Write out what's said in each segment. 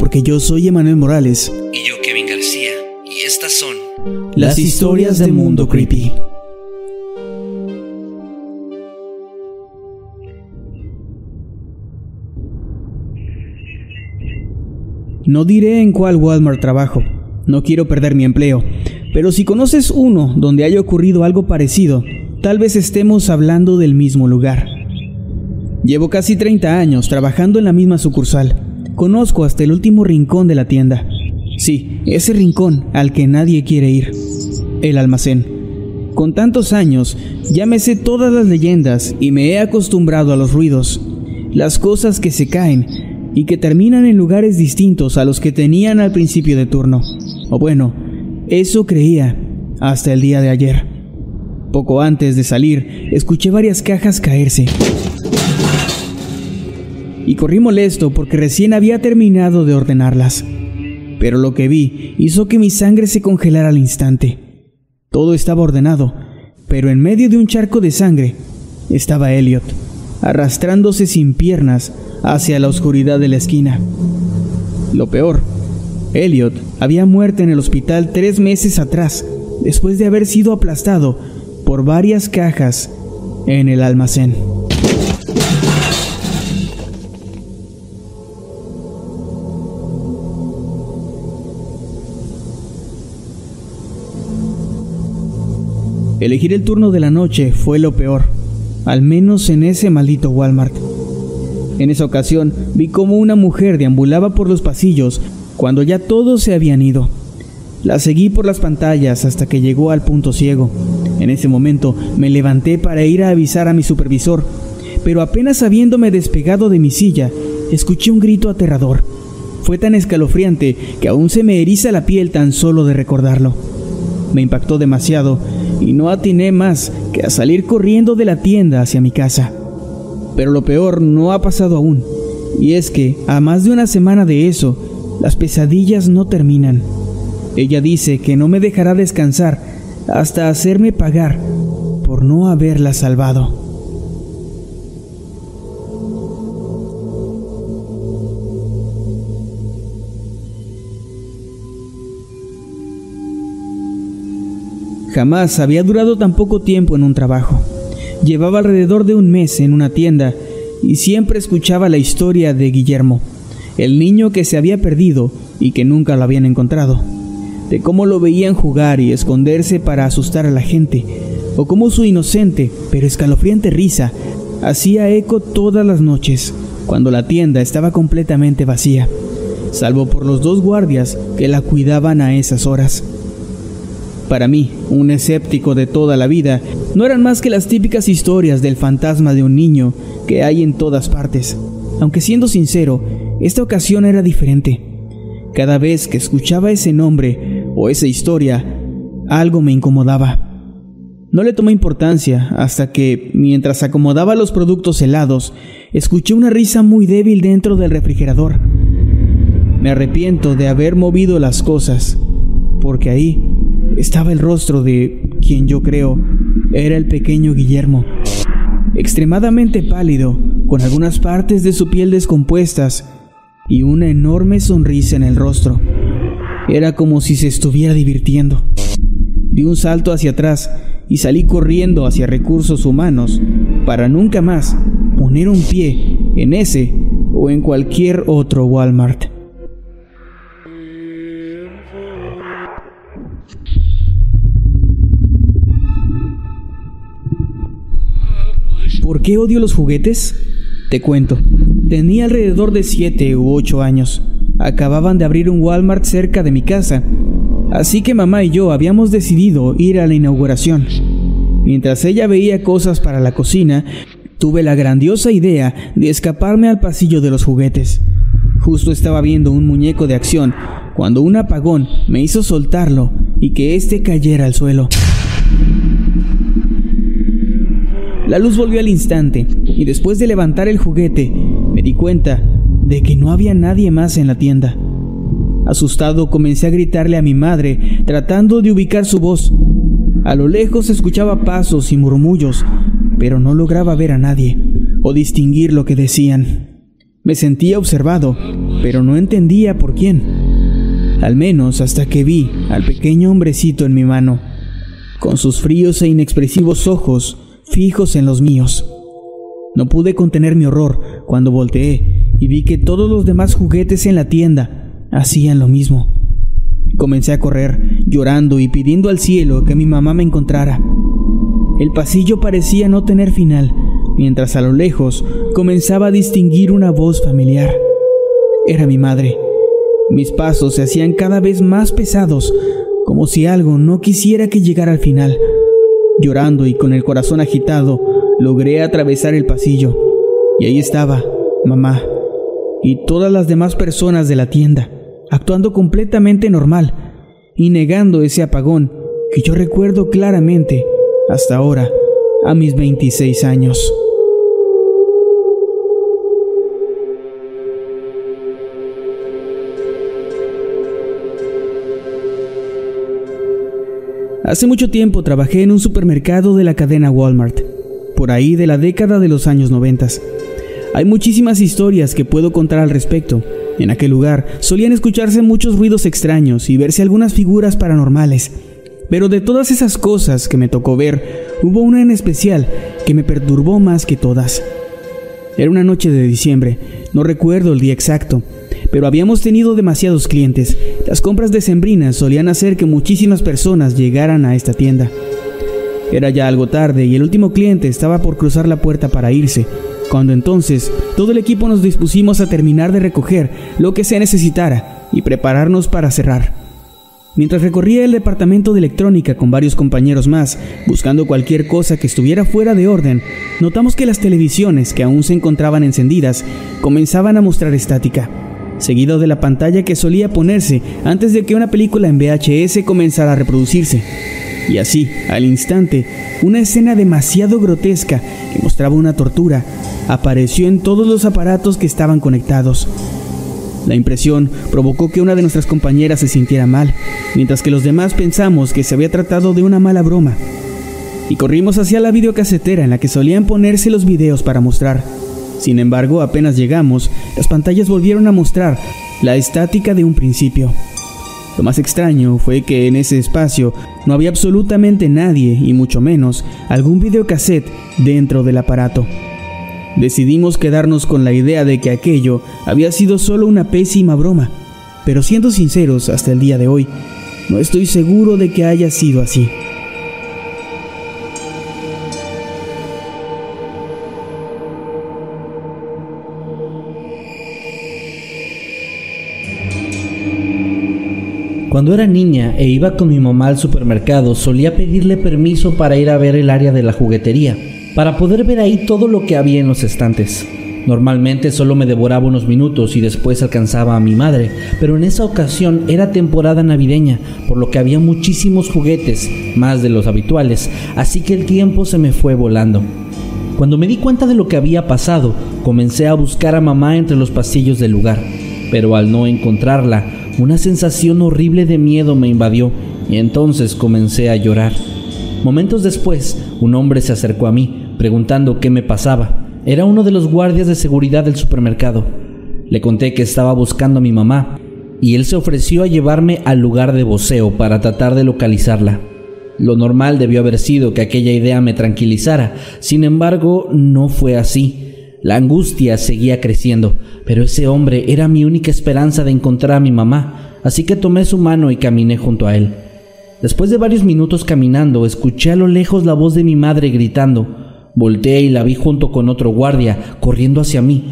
porque yo soy Emanuel Morales. Y yo, Kevin García. Y estas son Las historias de Mundo Creepy. No diré en cuál Walmart trabajo, no quiero perder mi empleo, pero si conoces uno donde haya ocurrido algo parecido, tal vez estemos hablando del mismo lugar. Llevo casi 30 años trabajando en la misma sucursal. Conozco hasta el último rincón de la tienda. Sí, ese rincón al que nadie quiere ir. El almacén. Con tantos años, ya me sé todas las leyendas y me he acostumbrado a los ruidos, las cosas que se caen y que terminan en lugares distintos a los que tenían al principio de turno. O bueno, eso creía hasta el día de ayer. Poco antes de salir, escuché varias cajas caerse. Y corrí molesto porque recién había terminado de ordenarlas. Pero lo que vi hizo que mi sangre se congelara al instante. Todo estaba ordenado, pero en medio de un charco de sangre estaba Elliot, arrastrándose sin piernas hacia la oscuridad de la esquina. Lo peor, Elliot había muerto en el hospital tres meses atrás, después de haber sido aplastado por varias cajas en el almacén. Elegir el turno de la noche fue lo peor, al menos en ese maldito Walmart. En esa ocasión vi cómo una mujer deambulaba por los pasillos cuando ya todos se habían ido. La seguí por las pantallas hasta que llegó al punto ciego. En ese momento me levanté para ir a avisar a mi supervisor, pero apenas habiéndome despegado de mi silla, escuché un grito aterrador. Fue tan escalofriante que aún se me eriza la piel tan solo de recordarlo. Me impactó demasiado y no atiné más que a salir corriendo de la tienda hacia mi casa. Pero lo peor no ha pasado aún, y es que, a más de una semana de eso, las pesadillas no terminan. Ella dice que no me dejará descansar hasta hacerme pagar por no haberla salvado. Jamás había durado tan poco tiempo en un trabajo. Llevaba alrededor de un mes en una tienda y siempre escuchaba la historia de Guillermo, el niño que se había perdido y que nunca lo habían encontrado, de cómo lo veían jugar y esconderse para asustar a la gente, o cómo su inocente pero escalofriante risa hacía eco todas las noches cuando la tienda estaba completamente vacía, salvo por los dos guardias que la cuidaban a esas horas. Para mí, un escéptico de toda la vida, no eran más que las típicas historias del fantasma de un niño que hay en todas partes. Aunque siendo sincero, esta ocasión era diferente. Cada vez que escuchaba ese nombre o esa historia, algo me incomodaba. No le tomé importancia hasta que, mientras acomodaba los productos helados, escuché una risa muy débil dentro del refrigerador. Me arrepiento de haber movido las cosas, porque ahí estaba el rostro de quien yo creo era el pequeño Guillermo, extremadamente pálido, con algunas partes de su piel descompuestas y una enorme sonrisa en el rostro. Era como si se estuviera divirtiendo. Di un salto hacia atrás y salí corriendo hacia recursos humanos para nunca más poner un pie en ese o en cualquier otro Walmart. ¿Por qué odio los juguetes? Te cuento. Tenía alrededor de 7 u 8 años. Acababan de abrir un Walmart cerca de mi casa, así que mamá y yo habíamos decidido ir a la inauguración. Mientras ella veía cosas para la cocina, tuve la grandiosa idea de escaparme al pasillo de los juguetes. Justo estaba viendo un muñeco de acción cuando un apagón me hizo soltarlo y que éste cayera al suelo. La luz volvió al instante y después de levantar el juguete me di cuenta de que no había nadie más en la tienda. Asustado comencé a gritarle a mi madre tratando de ubicar su voz. A lo lejos escuchaba pasos y murmullos, pero no lograba ver a nadie o distinguir lo que decían. Me sentía observado, pero no entendía por quién. Al menos hasta que vi al pequeño hombrecito en mi mano. Con sus fríos e inexpresivos ojos, fijos en los míos. No pude contener mi horror cuando volteé y vi que todos los demás juguetes en la tienda hacían lo mismo. Comencé a correr, llorando y pidiendo al cielo que mi mamá me encontrara. El pasillo parecía no tener final, mientras a lo lejos comenzaba a distinguir una voz familiar. Era mi madre. Mis pasos se hacían cada vez más pesados, como si algo no quisiera que llegara al final. Llorando y con el corazón agitado, logré atravesar el pasillo. Y ahí estaba, mamá, y todas las demás personas de la tienda, actuando completamente normal y negando ese apagón que yo recuerdo claramente hasta ahora, a mis 26 años. Hace mucho tiempo trabajé en un supermercado de la cadena Walmart, por ahí de la década de los años 90. Hay muchísimas historias que puedo contar al respecto. En aquel lugar solían escucharse muchos ruidos extraños y verse algunas figuras paranormales. Pero de todas esas cosas que me tocó ver, hubo una en especial que me perturbó más que todas. Era una noche de diciembre, no recuerdo el día exacto, pero habíamos tenido demasiados clientes. Las compras decembrinas solían hacer que muchísimas personas llegaran a esta tienda. Era ya algo tarde y el último cliente estaba por cruzar la puerta para irse, cuando entonces todo el equipo nos dispusimos a terminar de recoger lo que se necesitara y prepararnos para cerrar. Mientras recorría el departamento de electrónica con varios compañeros más, buscando cualquier cosa que estuviera fuera de orden, notamos que las televisiones que aún se encontraban encendidas comenzaban a mostrar estática seguido de la pantalla que solía ponerse antes de que una película en VHS comenzara a reproducirse. Y así, al instante, una escena demasiado grotesca que mostraba una tortura apareció en todos los aparatos que estaban conectados. La impresión provocó que una de nuestras compañeras se sintiera mal, mientras que los demás pensamos que se había tratado de una mala broma. Y corrimos hacia la videocasetera en la que solían ponerse los videos para mostrar. Sin embargo, apenas llegamos, las pantallas volvieron a mostrar la estática de un principio. Lo más extraño fue que en ese espacio no había absolutamente nadie y mucho menos algún videocassette dentro del aparato. Decidimos quedarnos con la idea de que aquello había sido solo una pésima broma, pero siendo sinceros hasta el día de hoy, no estoy seguro de que haya sido así. Cuando era niña e iba con mi mamá al supermercado, solía pedirle permiso para ir a ver el área de la juguetería, para poder ver ahí todo lo que había en los estantes. Normalmente solo me devoraba unos minutos y después alcanzaba a mi madre, pero en esa ocasión era temporada navideña, por lo que había muchísimos juguetes, más de los habituales, así que el tiempo se me fue volando. Cuando me di cuenta de lo que había pasado, comencé a buscar a mamá entre los pasillos del lugar, pero al no encontrarla, una sensación horrible de miedo me invadió y entonces comencé a llorar. Momentos después, un hombre se acercó a mí, preguntando qué me pasaba. Era uno de los guardias de seguridad del supermercado. Le conté que estaba buscando a mi mamá y él se ofreció a llevarme al lugar de voceo para tratar de localizarla. Lo normal debió haber sido que aquella idea me tranquilizara, sin embargo no fue así. La angustia seguía creciendo, pero ese hombre era mi única esperanza de encontrar a mi mamá, así que tomé su mano y caminé junto a él. Después de varios minutos caminando, escuché a lo lejos la voz de mi madre gritando. Volteé y la vi junto con otro guardia, corriendo hacia mí.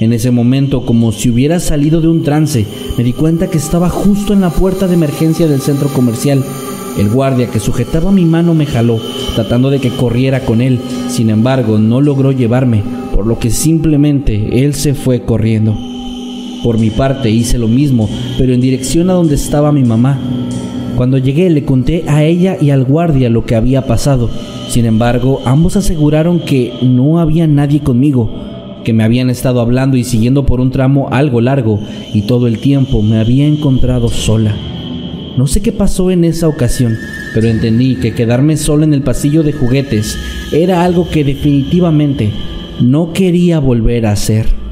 En ese momento, como si hubiera salido de un trance, me di cuenta que estaba justo en la puerta de emergencia del centro comercial. El guardia que sujetaba mi mano me jaló, tratando de que corriera con él. Sin embargo, no logró llevarme, por lo que simplemente él se fue corriendo. Por mi parte hice lo mismo, pero en dirección a donde estaba mi mamá. Cuando llegué le conté a ella y al guardia lo que había pasado. Sin embargo, ambos aseguraron que no había nadie conmigo, que me habían estado hablando y siguiendo por un tramo algo largo y todo el tiempo me había encontrado sola. No sé qué pasó en esa ocasión, pero entendí que quedarme sola en el pasillo de juguetes era algo que definitivamente no quería volver a hacer.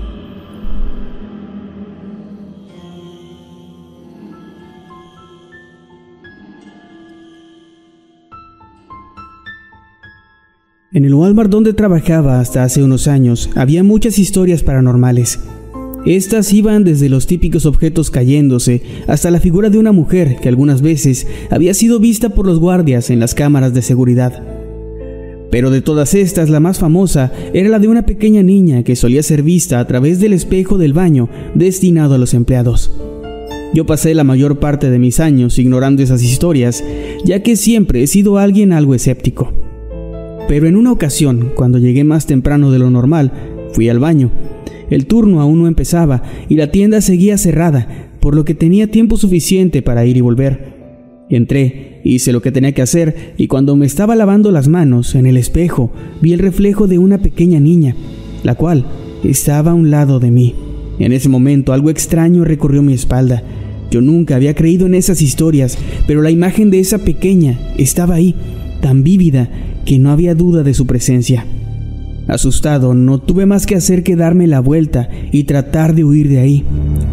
En el Walmart donde trabajaba hasta hace unos años había muchas historias paranormales. Estas iban desde los típicos objetos cayéndose hasta la figura de una mujer que algunas veces había sido vista por los guardias en las cámaras de seguridad. Pero de todas estas, la más famosa era la de una pequeña niña que solía ser vista a través del espejo del baño destinado a los empleados. Yo pasé la mayor parte de mis años ignorando esas historias, ya que siempre he sido alguien algo escéptico. Pero en una ocasión, cuando llegué más temprano de lo normal, fui al baño. El turno aún no empezaba y la tienda seguía cerrada, por lo que tenía tiempo suficiente para ir y volver. Entré, hice lo que tenía que hacer y cuando me estaba lavando las manos en el espejo vi el reflejo de una pequeña niña, la cual estaba a un lado de mí. En ese momento algo extraño recorrió mi espalda. Yo nunca había creído en esas historias, pero la imagen de esa pequeña estaba ahí, tan vívida que no había duda de su presencia. Asustado, no tuve más que hacer que darme la vuelta y tratar de huir de ahí.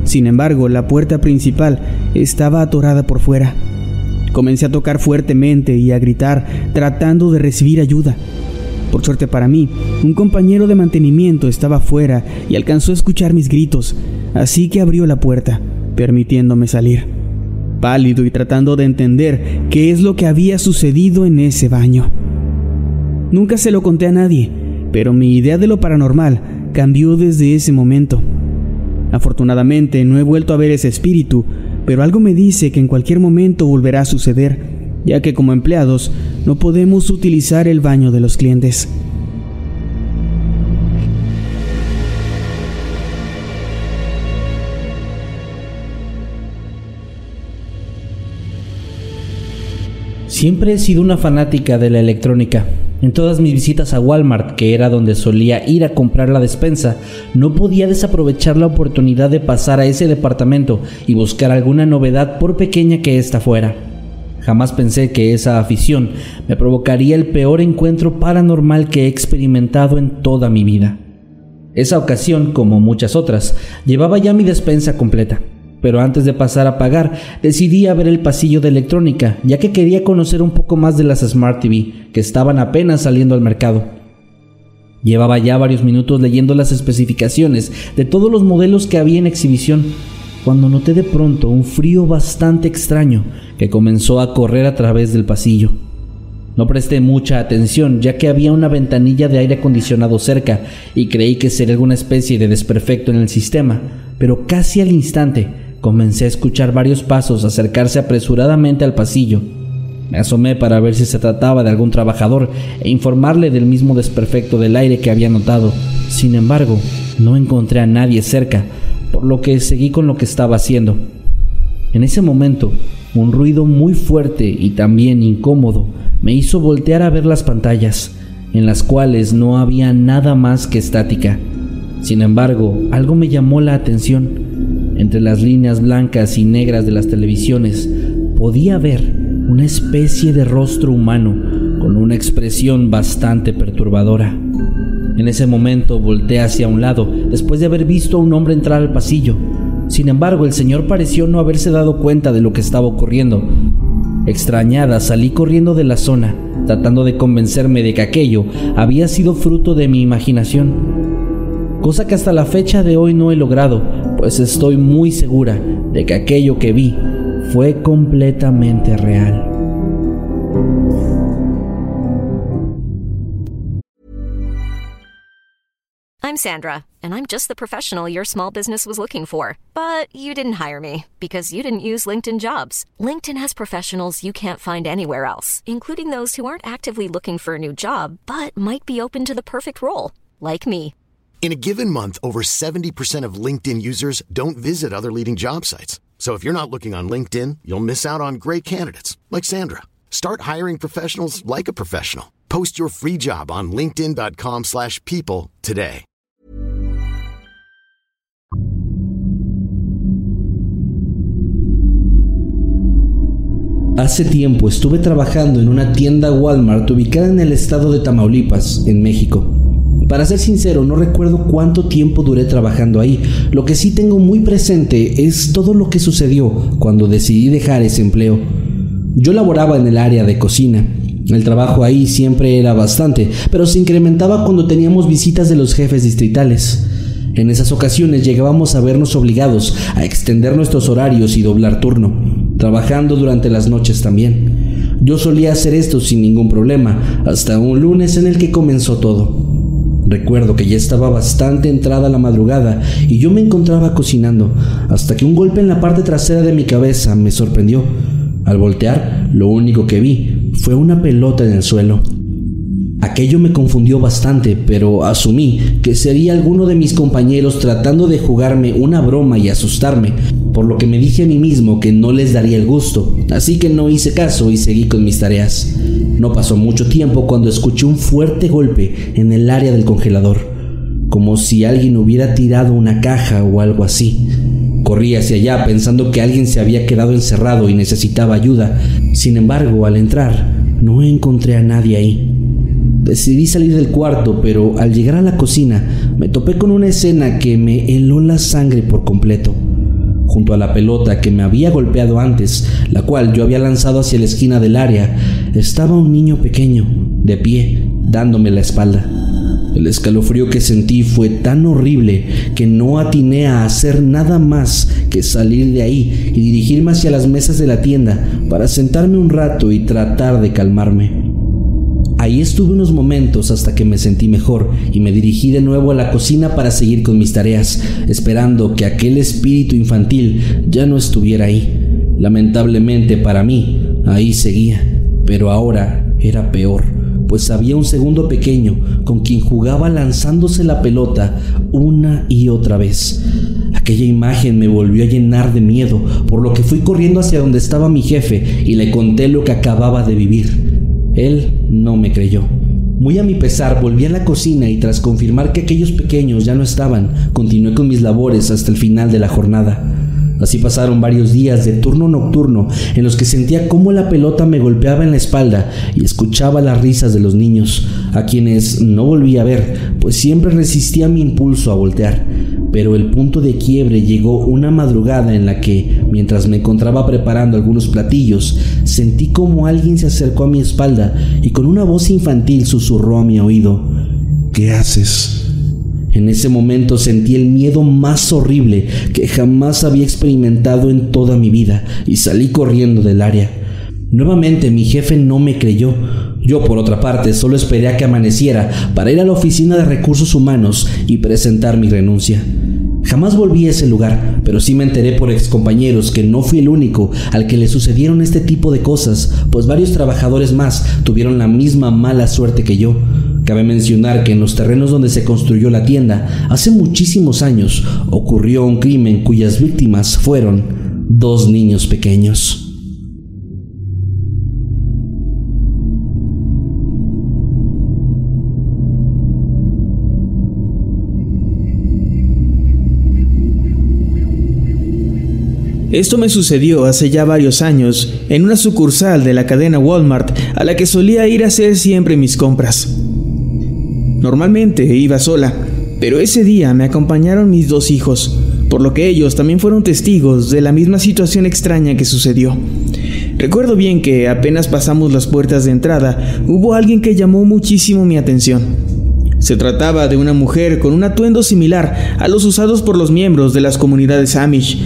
Sin embargo, la puerta principal estaba atorada por fuera. Comencé a tocar fuertemente y a gritar, tratando de recibir ayuda. Por suerte para mí, un compañero de mantenimiento estaba fuera y alcanzó a escuchar mis gritos, así que abrió la puerta, permitiéndome salir. Pálido y tratando de entender qué es lo que había sucedido en ese baño. Nunca se lo conté a nadie, pero mi idea de lo paranormal cambió desde ese momento. Afortunadamente no he vuelto a ver ese espíritu, pero algo me dice que en cualquier momento volverá a suceder, ya que como empleados no podemos utilizar el baño de los clientes. Siempre he sido una fanática de la electrónica. En todas mis visitas a Walmart, que era donde solía ir a comprar la despensa, no podía desaprovechar la oportunidad de pasar a ese departamento y buscar alguna novedad por pequeña que ésta fuera. Jamás pensé que esa afición me provocaría el peor encuentro paranormal que he experimentado en toda mi vida. Esa ocasión, como muchas otras, llevaba ya mi despensa completa pero antes de pasar a pagar decidí a ver el pasillo de electrónica, ya que quería conocer un poco más de las Smart TV, que estaban apenas saliendo al mercado. Llevaba ya varios minutos leyendo las especificaciones de todos los modelos que había en exhibición, cuando noté de pronto un frío bastante extraño que comenzó a correr a través del pasillo. No presté mucha atención ya que había una ventanilla de aire acondicionado cerca y creí que sería alguna especie de desperfecto en el sistema, pero casi al instante Comencé a escuchar varios pasos acercarse apresuradamente al pasillo. Me asomé para ver si se trataba de algún trabajador e informarle del mismo desperfecto del aire que había notado. Sin embargo, no encontré a nadie cerca, por lo que seguí con lo que estaba haciendo. En ese momento, un ruido muy fuerte y también incómodo me hizo voltear a ver las pantallas, en las cuales no había nada más que estática. Sin embargo, algo me llamó la atención. Entre las líneas blancas y negras de las televisiones podía ver una especie de rostro humano con una expresión bastante perturbadora. En ese momento volteé hacia un lado después de haber visto a un hombre entrar al pasillo. Sin embargo, el señor pareció no haberse dado cuenta de lo que estaba ocurriendo. Extrañada, salí corriendo de la zona, tratando de convencerme de que aquello había sido fruto de mi imaginación. cosa que hasta la fecha de hoy no he logrado, pues estoy muy segura de que aquello que vi fue completamente real. I'm Sandra, and I'm just the professional your small business was looking for. But you didn't hire me because you didn't use LinkedIn jobs. LinkedIn has professionals you can't find anywhere else, including those who aren't actively looking for a new job but might be open to the perfect role, like me. In a given month, over 70% of LinkedIn users don't visit other leading job sites. So if you're not looking on LinkedIn, you'll miss out on great candidates like Sandra. Start hiring professionals like a professional. Post your free job on linkedin.com/people today. Hace tiempo estuve trabajando en una tienda Walmart ubicada en el estado de Tamaulipas, en México. Para ser sincero, no recuerdo cuánto tiempo duré trabajando ahí. Lo que sí tengo muy presente es todo lo que sucedió cuando decidí dejar ese empleo. Yo laboraba en el área de cocina. El trabajo ahí siempre era bastante, pero se incrementaba cuando teníamos visitas de los jefes distritales. En esas ocasiones llegábamos a vernos obligados a extender nuestros horarios y doblar turno, trabajando durante las noches también. Yo solía hacer esto sin ningún problema, hasta un lunes en el que comenzó todo. Recuerdo que ya estaba bastante entrada la madrugada y yo me encontraba cocinando, hasta que un golpe en la parte trasera de mi cabeza me sorprendió. Al voltear, lo único que vi fue una pelota en el suelo. Aquello me confundió bastante, pero asumí que sería alguno de mis compañeros tratando de jugarme una broma y asustarme, por lo que me dije a mí mismo que no les daría el gusto, así que no hice caso y seguí con mis tareas. No pasó mucho tiempo cuando escuché un fuerte golpe en el área del congelador, como si alguien hubiera tirado una caja o algo así. Corrí hacia allá pensando que alguien se había quedado encerrado y necesitaba ayuda. Sin embargo, al entrar, no encontré a nadie ahí. Decidí salir del cuarto, pero al llegar a la cocina me topé con una escena que me heló la sangre por completo. Junto a la pelota que me había golpeado antes, la cual yo había lanzado hacia la esquina del área, estaba un niño pequeño, de pie, dándome la espalda. El escalofrío que sentí fue tan horrible que no atiné a hacer nada más que salir de ahí y dirigirme hacia las mesas de la tienda para sentarme un rato y tratar de calmarme. Ahí estuve unos momentos hasta que me sentí mejor y me dirigí de nuevo a la cocina para seguir con mis tareas, esperando que aquel espíritu infantil ya no estuviera ahí. Lamentablemente para mí, ahí seguía, pero ahora era peor, pues había un segundo pequeño con quien jugaba lanzándose la pelota una y otra vez. Aquella imagen me volvió a llenar de miedo, por lo que fui corriendo hacia donde estaba mi jefe y le conté lo que acababa de vivir. Él no me creyó. Muy a mi pesar, volví a la cocina y tras confirmar que aquellos pequeños ya no estaban, continué con mis labores hasta el final de la jornada. Así pasaron varios días de turno nocturno en los que sentía cómo la pelota me golpeaba en la espalda y escuchaba las risas de los niños, a quienes no volví a ver, pues siempre resistía mi impulso a voltear. Pero el punto de quiebre llegó una madrugada en la que, mientras me encontraba preparando algunos platillos, sentí como alguien se acercó a mi espalda y con una voz infantil susurró a mi oído, ¿Qué haces? En ese momento sentí el miedo más horrible que jamás había experimentado en toda mi vida y salí corriendo del área. Nuevamente mi jefe no me creyó. Yo, por otra parte, solo esperé a que amaneciera para ir a la oficina de recursos humanos y presentar mi renuncia. Jamás volví a ese lugar, pero sí me enteré por excompañeros que no fui el único al que le sucedieron este tipo de cosas, pues varios trabajadores más tuvieron la misma mala suerte que yo. Cabe mencionar que en los terrenos donde se construyó la tienda, hace muchísimos años, ocurrió un crimen cuyas víctimas fueron dos niños pequeños. Esto me sucedió hace ya varios años en una sucursal de la cadena Walmart a la que solía ir a hacer siempre mis compras. Normalmente iba sola, pero ese día me acompañaron mis dos hijos, por lo que ellos también fueron testigos de la misma situación extraña que sucedió. Recuerdo bien que apenas pasamos las puertas de entrada, hubo alguien que llamó muchísimo mi atención. Se trataba de una mujer con un atuendo similar a los usados por los miembros de las comunidades Amish,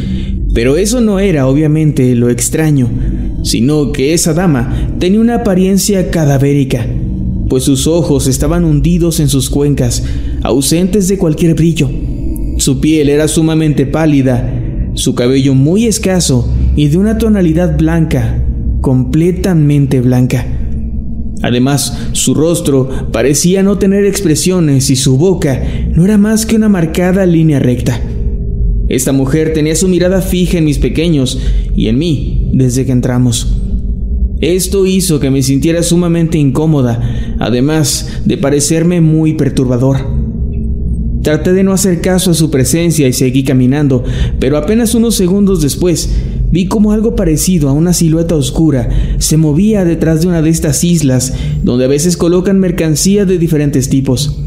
pero eso no era obviamente lo extraño, sino que esa dama tenía una apariencia cadavérica, pues sus ojos estaban hundidos en sus cuencas, ausentes de cualquier brillo. Su piel era sumamente pálida, su cabello muy escaso y de una tonalidad blanca, completamente blanca. Además, su rostro parecía no tener expresiones y su boca no era más que una marcada línea recta. Esta mujer tenía su mirada fija en mis pequeños y en mí desde que entramos. Esto hizo que me sintiera sumamente incómoda, además de parecerme muy perturbador. Traté de no hacer caso a su presencia y seguí caminando, pero apenas unos segundos después vi como algo parecido a una silueta oscura se movía detrás de una de estas islas donde a veces colocan mercancía de diferentes tipos.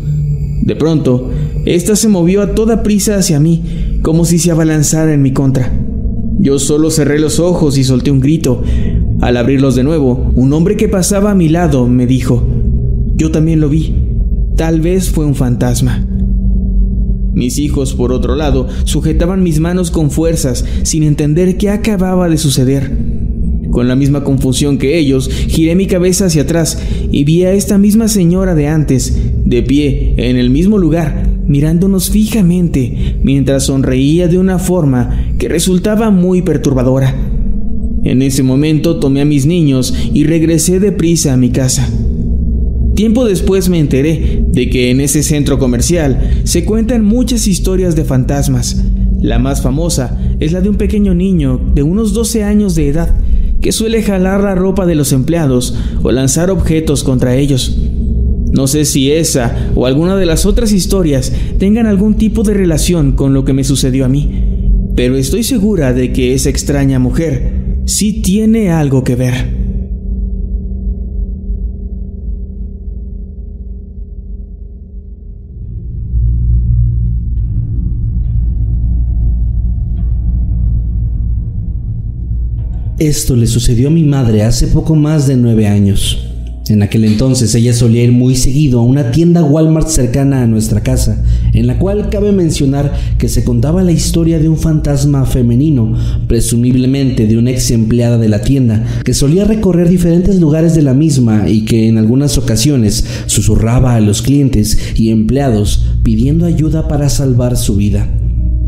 De pronto, ésta se movió a toda prisa hacia mí, como si se abalanzara en mi contra. Yo solo cerré los ojos y solté un grito. Al abrirlos de nuevo, un hombre que pasaba a mi lado me dijo, yo también lo vi, tal vez fue un fantasma. Mis hijos, por otro lado, sujetaban mis manos con fuerzas, sin entender qué acababa de suceder. Con la misma confusión que ellos, giré mi cabeza hacia atrás y vi a esta misma señora de antes, de pie, en el mismo lugar, mirándonos fijamente, mientras sonreía de una forma que resultaba muy perturbadora. En ese momento tomé a mis niños y regresé deprisa a mi casa. Tiempo después me enteré de que en ese centro comercial se cuentan muchas historias de fantasmas. La más famosa es la de un pequeño niño de unos 12 años de edad que suele jalar la ropa de los empleados o lanzar objetos contra ellos. No sé si esa o alguna de las otras historias tengan algún tipo de relación con lo que me sucedió a mí, pero estoy segura de que esa extraña mujer sí tiene algo que ver. Esto le sucedió a mi madre hace poco más de nueve años. En aquel entonces ella solía ir muy seguido a una tienda Walmart cercana a nuestra casa, en la cual cabe mencionar que se contaba la historia de un fantasma femenino, presumiblemente de una ex empleada de la tienda, que solía recorrer diferentes lugares de la misma y que en algunas ocasiones susurraba a los clientes y empleados pidiendo ayuda para salvar su vida.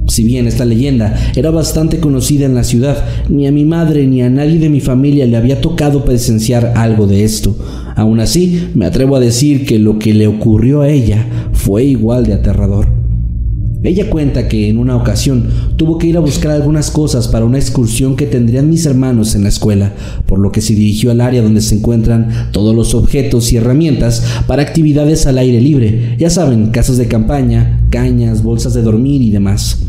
Si bien esta leyenda era bastante conocida en la ciudad, ni a mi madre ni a nadie de mi familia le había tocado presenciar algo de esto. Aún así, me atrevo a decir que lo que le ocurrió a ella fue igual de aterrador. Ella cuenta que en una ocasión tuvo que ir a buscar algunas cosas para una excursión que tendrían mis hermanos en la escuela, por lo que se dirigió al área donde se encuentran todos los objetos y herramientas para actividades al aire libre, ya saben, casas de campaña, cañas, bolsas de dormir y demás.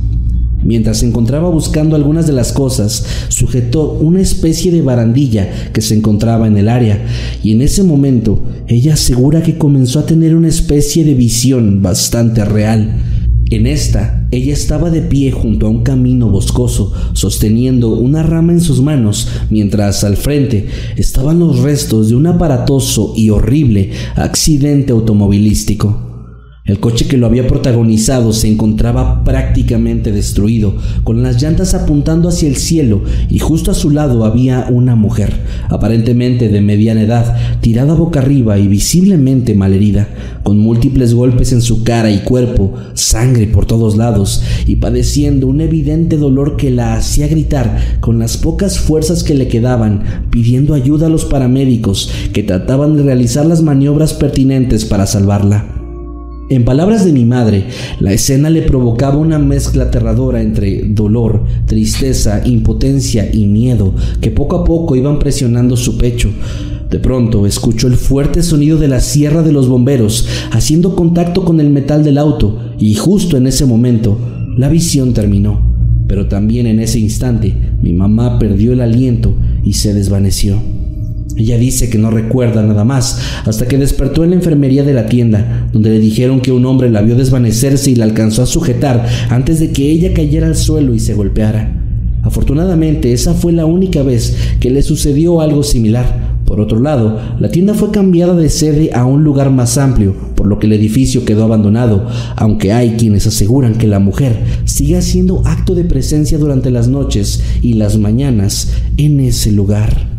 Mientras se encontraba buscando algunas de las cosas, sujetó una especie de barandilla que se encontraba en el área, y en ese momento ella asegura que comenzó a tener una especie de visión bastante real. En esta, ella estaba de pie junto a un camino boscoso, sosteniendo una rama en sus manos, mientras al frente estaban los restos de un aparatoso y horrible accidente automovilístico. El coche que lo había protagonizado se encontraba prácticamente destruido, con las llantas apuntando hacia el cielo y justo a su lado había una mujer, aparentemente de mediana edad, tirada boca arriba y visiblemente malherida, con múltiples golpes en su cara y cuerpo, sangre por todos lados y padeciendo un evidente dolor que la hacía gritar con las pocas fuerzas que le quedaban, pidiendo ayuda a los paramédicos que trataban de realizar las maniobras pertinentes para salvarla. En palabras de mi madre, la escena le provocaba una mezcla aterradora entre dolor, tristeza, impotencia y miedo que poco a poco iban presionando su pecho. De pronto escuchó el fuerte sonido de la sierra de los bomberos haciendo contacto con el metal del auto y justo en ese momento la visión terminó. Pero también en ese instante mi mamá perdió el aliento y se desvaneció. Ella dice que no recuerda nada más hasta que despertó en la enfermería de la tienda, donde le dijeron que un hombre la vio desvanecerse y la alcanzó a sujetar antes de que ella cayera al suelo y se golpeara. Afortunadamente, esa fue la única vez que le sucedió algo similar, Por otro lado, la tienda fue cambiada de sede a un lugar más amplio, por lo que el edificio quedó abandonado, aunque hay quienes aseguran que la mujer sigue haciendo acto de presencia durante las noches y las mañanas en ese lugar.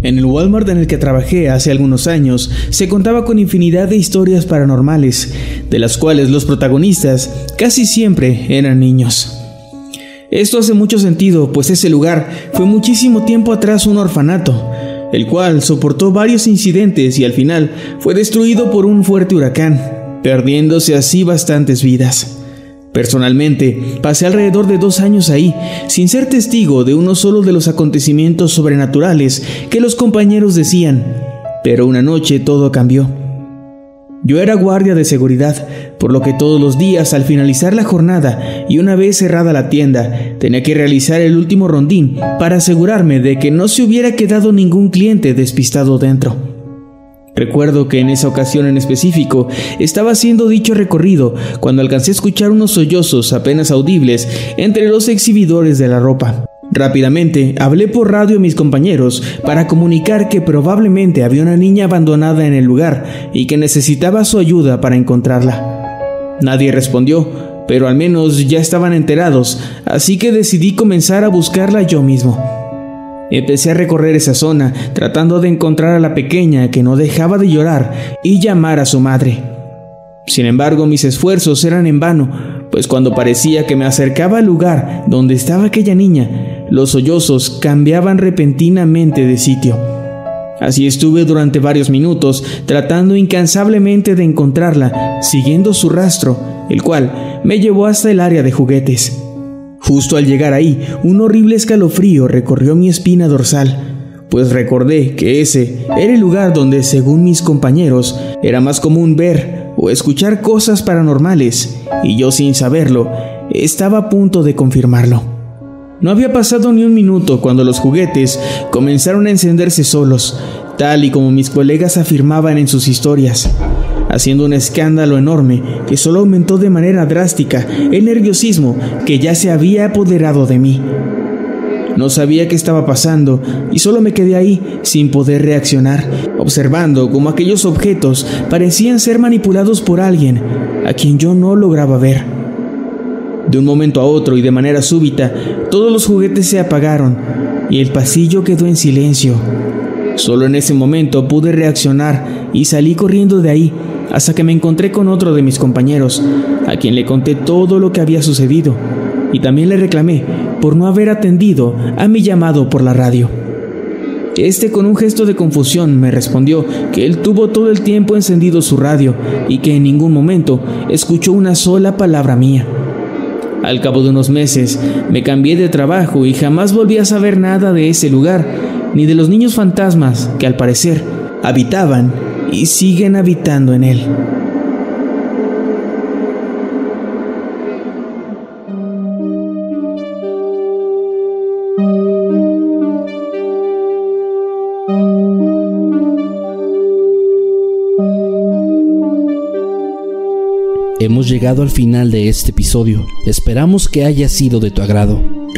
En el Walmart en el que trabajé hace algunos años se contaba con infinidad de historias paranormales, de las cuales los protagonistas casi siempre eran niños. Esto hace mucho sentido, pues ese lugar fue muchísimo tiempo atrás un orfanato, el cual soportó varios incidentes y al final fue destruido por un fuerte huracán, perdiéndose así bastantes vidas. Personalmente, pasé alrededor de dos años ahí, sin ser testigo de uno solo de los acontecimientos sobrenaturales que los compañeros decían, pero una noche todo cambió. Yo era guardia de seguridad, por lo que todos los días al finalizar la jornada y una vez cerrada la tienda, tenía que realizar el último rondín para asegurarme de que no se hubiera quedado ningún cliente despistado dentro. Recuerdo que en esa ocasión en específico estaba haciendo dicho recorrido cuando alcancé a escuchar unos sollozos apenas audibles entre los exhibidores de la ropa. Rápidamente hablé por radio a mis compañeros para comunicar que probablemente había una niña abandonada en el lugar y que necesitaba su ayuda para encontrarla. Nadie respondió, pero al menos ya estaban enterados, así que decidí comenzar a buscarla yo mismo. Empecé a recorrer esa zona tratando de encontrar a la pequeña que no dejaba de llorar y llamar a su madre. Sin embargo, mis esfuerzos eran en vano, pues cuando parecía que me acercaba al lugar donde estaba aquella niña, los sollozos cambiaban repentinamente de sitio. Así estuve durante varios minutos tratando incansablemente de encontrarla, siguiendo su rastro, el cual me llevó hasta el área de juguetes. Justo al llegar ahí, un horrible escalofrío recorrió mi espina dorsal, pues recordé que ese era el lugar donde, según mis compañeros, era más común ver o escuchar cosas paranormales, y yo sin saberlo, estaba a punto de confirmarlo. No había pasado ni un minuto cuando los juguetes comenzaron a encenderse solos, tal y como mis colegas afirmaban en sus historias haciendo un escándalo enorme que solo aumentó de manera drástica el nerviosismo que ya se había apoderado de mí. No sabía qué estaba pasando y solo me quedé ahí sin poder reaccionar, observando cómo aquellos objetos parecían ser manipulados por alguien a quien yo no lograba ver. De un momento a otro y de manera súbita, todos los juguetes se apagaron y el pasillo quedó en silencio. Solo en ese momento pude reaccionar y salí corriendo de ahí hasta que me encontré con otro de mis compañeros, a quien le conté todo lo que había sucedido, y también le reclamé por no haber atendido a mi llamado por la radio. Este con un gesto de confusión me respondió que él tuvo todo el tiempo encendido su radio y que en ningún momento escuchó una sola palabra mía. Al cabo de unos meses me cambié de trabajo y jamás volví a saber nada de ese lugar, ni de los niños fantasmas que al parecer habitaban y siguen habitando en él. Hemos llegado al final de este episodio. Esperamos que haya sido de tu agrado.